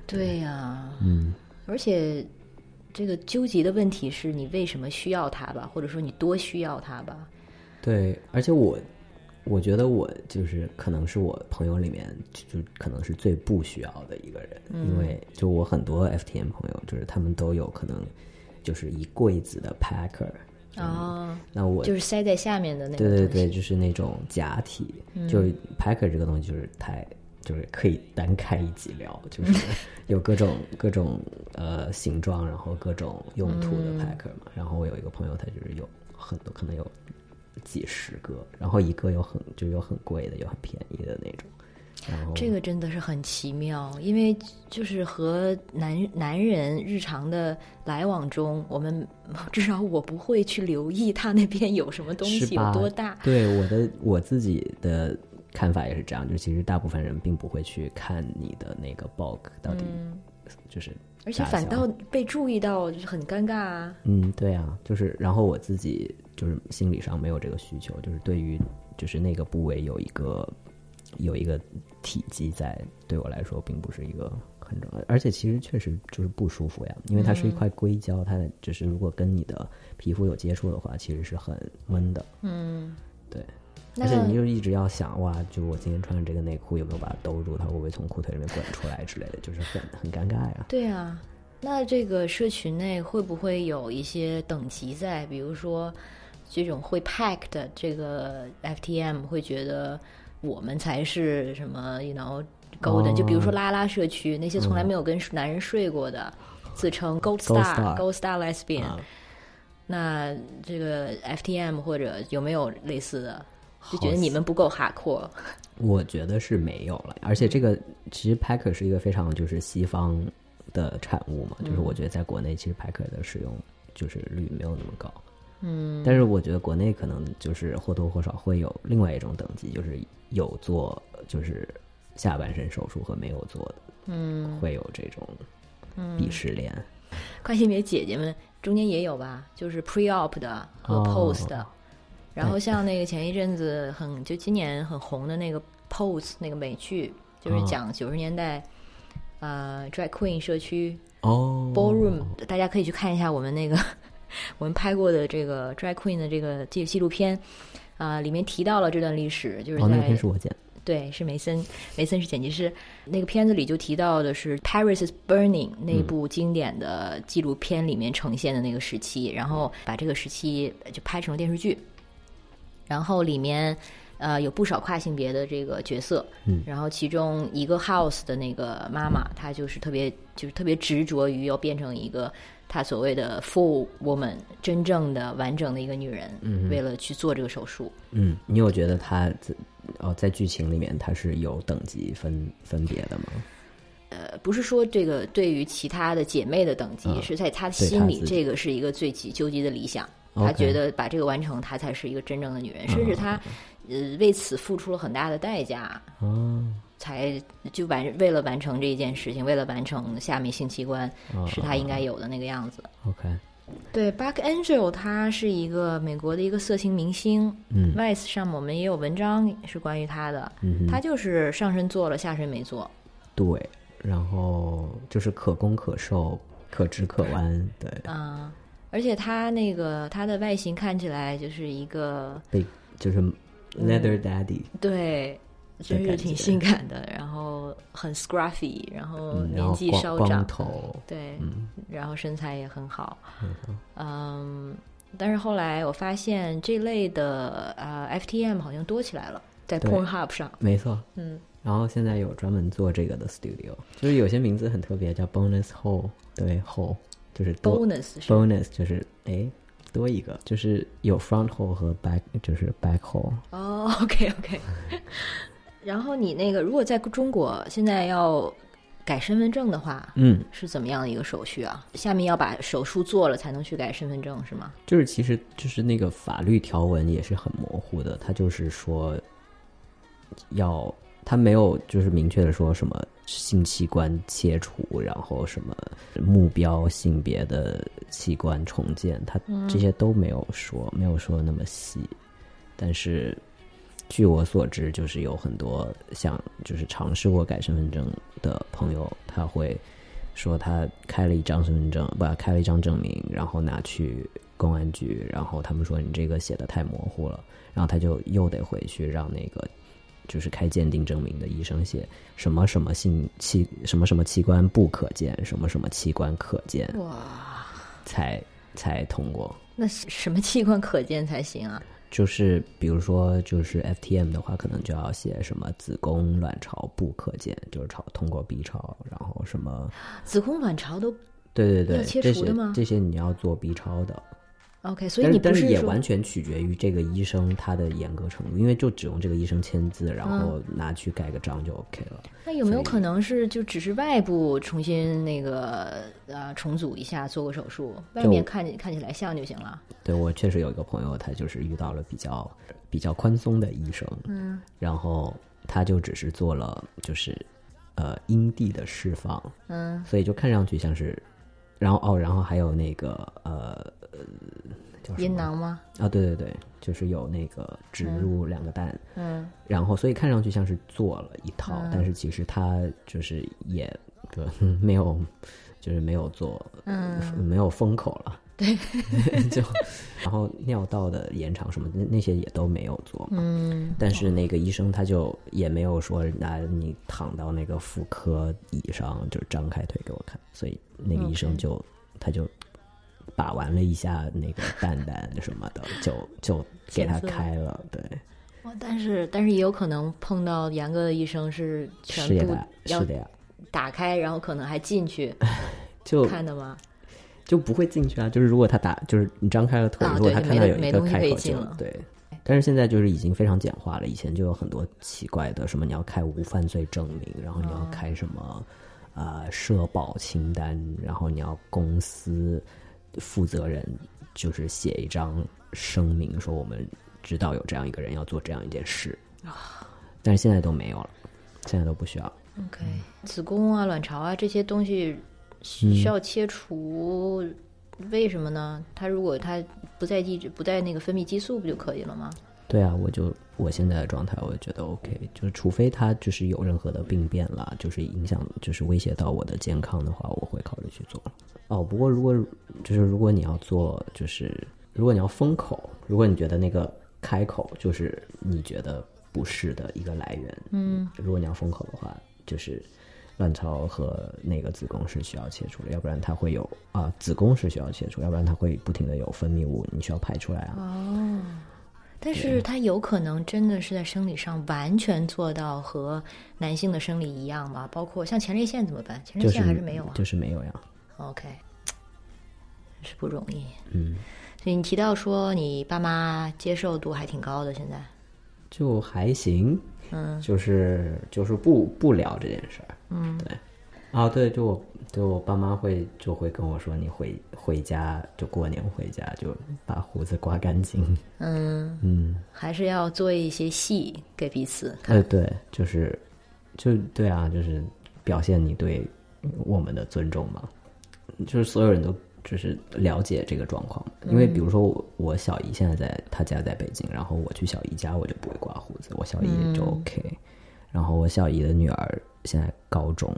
对呀、嗯而且这个纠结的问题是你为什么需要它吧，或者说你多需要它吧？对，而且我我觉得我就是可能是我朋友里面就就可能是最不需要的一个人，因为就我很多 FTM 朋友，就是他们都有可能就是一柜子的 packer，哦，那我就是塞在下面的那个。对对对，就是那种假体，就是 packer 这个东西就是太就是可以单开一集聊，就是 有各种各种呃形状，然后各种用途的 packer 嘛。然后我有一个朋友，他就是有很多，可能有几十个，然后一个有很就有很贵的，有很便宜的那种。这个真的是很奇妙，因为就是和男男人日常的来往中，我们至少我不会去留意他那边有什么东西有多大。对我的我自己的看法也是这样，就是其实大部分人并不会去看你的那个 bulk 到底就是嗯而且反倒被注意到，就是很尴尬啊。嗯，对啊，就是然后我自己就是心理上没有这个需求，就是对于就是那个部位有一个有一个体积在，对我来说并不是一个很重要，而且其实确实就是不舒服呀，因为它是一块硅胶，它就是如果跟你的皮肤有接触的话，其实是很闷的，嗯，对。那而且你就一直要想哇，就我今天穿的这个内裤有没有把它兜住，它会不会从裤腿里面滚出来之类的，就是很很尴尬呀。对啊，那这个社群内会不会有一些等级在？比如说，这种会 pack 的这个 FTM 会觉得我们才是什么，you know golden、哦就比如说拉拉社区那些从来没有跟男人睡过的，自称 gold star star gold star lesbian，、啊那这个 FTM 或者有没有类似的？就觉得你们不够 hardcore，我觉得是没有了，而且这个其实 Packer 是一个非常就是西方的产物嘛，就是我觉得在国内其实 Packer 的使用就是率没有那么高，嗯，但是我觉得国内可能就是或多或少会有另外一种等级，就是有做就是下半身手术和没有做的，嗯，会有这种鄙视链，跨性别姐姐们中间也有吧，就是 pre op 的和哦。post 的。然后像那个前一阵子很就今年很红的那个 Pose 那个美剧，就是哦。讲九十年代呃 drag queen 社区哦。ballroom，大家可以去看一下我们那个 我们拍过的这个 drag queen 的这个纪纪录片啊、里面提到了这段历史，就是哦，那是我剪的，对，是梅森，梅森是剪辑师。那个片子里就提到的是《Paris is Burning》那部经典的纪录片里面呈现的那个时期，然后把这个时期就拍成了电视剧，然后里面。呃，有不少跨性别的这个角色，嗯然后其中一个 House 的那个妈妈，她就是特别就是特别执着于要变成一个她所谓的 full woman，真正的完整的一个女人，嗯为了去做这个手术。嗯，你有觉得她在哦在剧情里面她是有等级分分别的吗？呃，不是说这个对于其他的姐妹的等级，嗯是在她心里，这个是一个最极纠结的理想。她觉得把这个完成，她才是一个真正的女人，甚至她呃为此付出了很大的代价，哦，才就完为了完成这一件事情，为了完成下面性器官哦是她应该有的那个样子。OK，对，Buck Angel 他是一个美国的一个色情明星嗯，Vice 上我们也有文章是关于他的，嗯哼他就是上身做了，下身没做。对，然后就是可攻可受，可直可弯，对，啊、而且他那个他的外形看起来就是一个被就是 Leather Daddy，对，真是挺性感的，然后很 scruffy，然后年纪稍长对，嗯。然后身材也很好，嗯，但是后来我发现这类的呃 FTM 好像多起来了，在 Pornhub 上，没错，嗯，然后现在有专门做这个的 studio，就是有些名字很特别，叫 bonus hole，对 hole 就是 bonus bonus 就是哎多一个，就是有 front hole 和 back 就是 back hole，哦，OK OK。然后你那个如果在中国现在要改身份证的话，嗯，是怎么样的一个手续啊？下面要把手术做了才能去改身份证是吗？就是其实就是那个法律条文也是很模糊的，它就是说要他没有就是明确的说什么性器官切除，然后什么目标性别的器官重建，他这些都没有说，没有说那么细。但是据我所知，就是有很多想就是尝试过改身份证的朋友，他会说他开了一张身份证，不开了一张证明，然后拿去公安局，然后他们说你这个写的太模糊了，然后他就又得回去让那个就是开鉴定证明的医生写什么什么性器什么什么器官不可见，什么什么器官可见，哇，才才通过。那什么器官可见才行啊？就是比如说，就是 FTM 的话，可能就要写什么子宫、卵巢不可见，就是超通过 B 超，然后什么，子宫、卵巢都对对对，这些除的吗这些你要做 B 超的，OK，所以你不是也完全取决于这个医生他的严格程度，因为就只用这个医生签字，然后嗯拿去盖个章就 OK 了。那有没有可能是就只是外部重新那个呃重组一下，做个手术，外面看看起来像就行了？对我确实有一个朋友，他就是遇到了比较比较宽松的医生，嗯然后他就只是做了就是呃阴蒂的释放，嗯所以就看上去像是，然后哦，然后还有那个呃呃叫什么？阴囊吗？啊，对对对，就是有那个植入两个蛋，嗯。然后所以看上去像是做了一套，嗯。但是其实他就是也就 没有就是没有做，嗯。没有封口了。对，就然后尿道的延长什么那那些也都没有做，嗯但是那个医生他就也没有说拿你躺到那个妇科椅上，就张开腿给我看，所以那个医生就他就把玩了一下那个蛋蛋什么的，就就给他开了，对，哇但是但是也有可能碰到严格的医生是全部要是的呀，打开，然后可能还进去 就看的吗？就不会进去啊。就是如果他打，就是你张开了腿，啊如果他看到有一个开口就对。但是现在就是已经非常简化了，以前就有很多奇怪的，什么你要开无犯罪证明，然后你要开什么啊、呃社保清单，然后你要公司负责人就是写一张声明说我们知道有这样一个人要做这样一件事但是现在都没有了，现在都不需要。OK，子宫啊、卵巢啊这些东西需需要切除，为什么呢？它如果它不再抑制、不再那个分泌激素，不就可以了吗？对啊，我就我现在的状态，我觉得 OK，就是除非他就是有任何的病变啦，就是影响，就是威胁到我的健康的话，我会考虑去做。哦，不过如果就是如果你要做，就是如果你要封口，如果你觉得那个开口就是你觉得不适的一个来源，嗯，如果你要封口的话，就是卵巢和那个子宫是需要切除的，要不然它会有啊，子宫是需要切除，要不然它会不停的有分泌物，你需要排出来啊。哦，但是他有可能真的是在生理上完全做到和男性的生理一样吗？包括像前列腺怎么办？前列腺还是没有啊、就是没有呀。OK，是不容易。嗯，所以你提到说你爸妈接受度还挺高的，现在，就还行，嗯就是就是不不聊这件事儿，嗯，对，啊对，就我就我爸妈会就会跟我说，你回回家就过年回家就把胡子刮干净，嗯，嗯，还是要做一些戏给彼此看。呃对，就是就对啊，就是表现你对我们的尊重嘛，就是所有人都就是了解这个状况，因为比如说我我小姨现在在她家在北京，然后我去小姨家我就不会刮胡子，我小姨就 OK，、然后我小姨的女儿现在高中，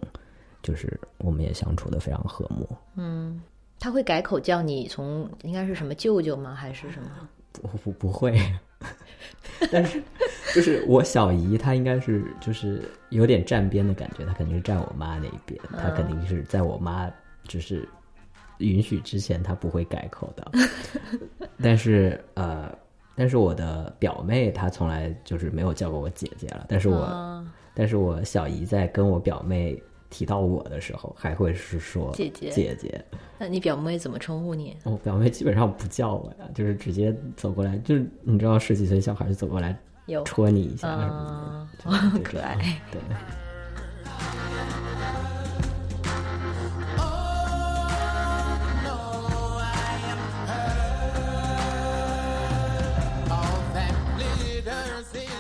就是我们也相处的非常和睦，嗯，他会改口叫你从应该是什么舅舅吗？还是什么？不不不会，但是就是我小姨她应该是就是有点站边的感觉，她肯定是站我妈那一边，她肯定是在我妈就是允许之前，她不会改口的。但是呃，但是我的表妹她从来就是没有叫过我姐姐了，但是我、啊但是我小姨在跟我表妹提到我的时候，还会是说姐姐姐姐。那你表妹怎么称呼你？我表妹基本上不叫我呀，就是直接走过来，就是你知道十几岁小孩就走过来有戳你一下什么嗯，的，就可爱。对，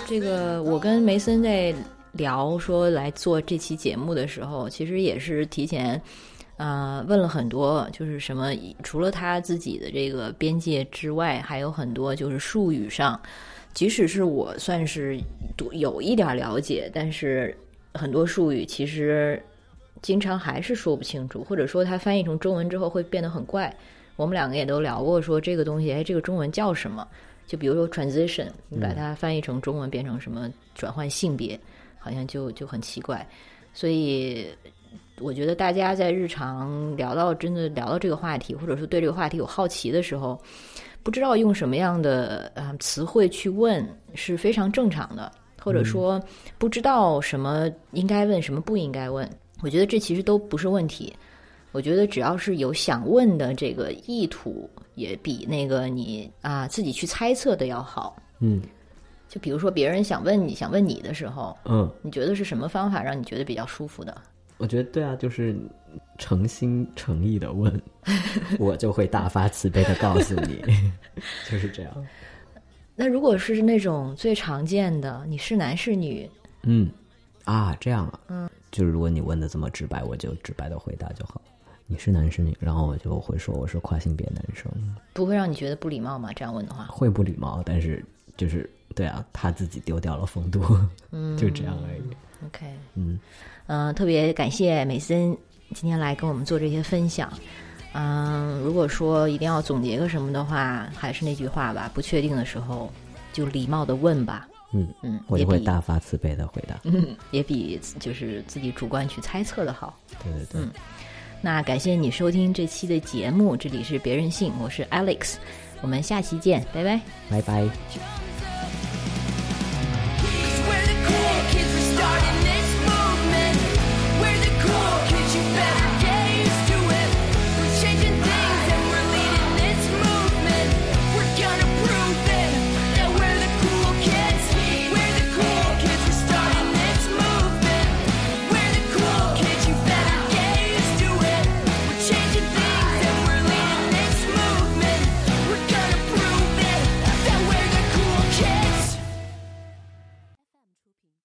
这个我跟梅森在聊说来做这期节目的时候，其实也是提前。呃，问了很多，就是什么，除了他自己的这个边界之外，还有很多就是术语上，即使是我算是有一点了解，但是很多术语其实经常还是说不清楚，或者说它翻译成中文之后会变得很怪。我们两个也都聊过，说这个东西，哎，这个中文叫什么？就比如说 transition，你把它翻译成中文变成什么转换性别，好像就就很奇怪，所以。我觉得大家在日常聊到真的聊到这个话题，或者说对这个话题有好奇的时候，不知道用什么样的啊词汇去问是非常正常的，或者说不知道什么应该问什么不应该问，我觉得这其实都不是问题。我觉得只要是有想问的这个意图，也比那个你啊自己去猜测的要好。嗯，就比如说别人想问你想问你的时候，嗯，你觉得是什么方法让你觉得比较舒服的？我觉得对啊，就是诚心诚意的问，我就会大发慈悲的告诉你，就是这样。那如果是那种最常见的，你是男是女？嗯，啊，这样啊，嗯，就是如果你问的这么直白，我就直白的回答就好。你是男是女？然后我就会说我是跨性别男生。不会让你觉得不礼貌吗？这样问的话，会不礼貌，但是就是对啊，他自己丢掉了风度，嗯，就这样而已。OK，嗯。嗯，特别感谢美森今天来跟我们做这些分享。嗯，如果说一定要总结个什么的话，还是那句话吧：不确定的时候就礼貌的问吧。嗯嗯，我也会大发慈悲的回答。嗯，也比就是自己主观去猜测的好。对对对。嗯，那感谢你收听这期的节目，这里是别任性，我是 Alex，我们下期见，拜拜，拜拜。better.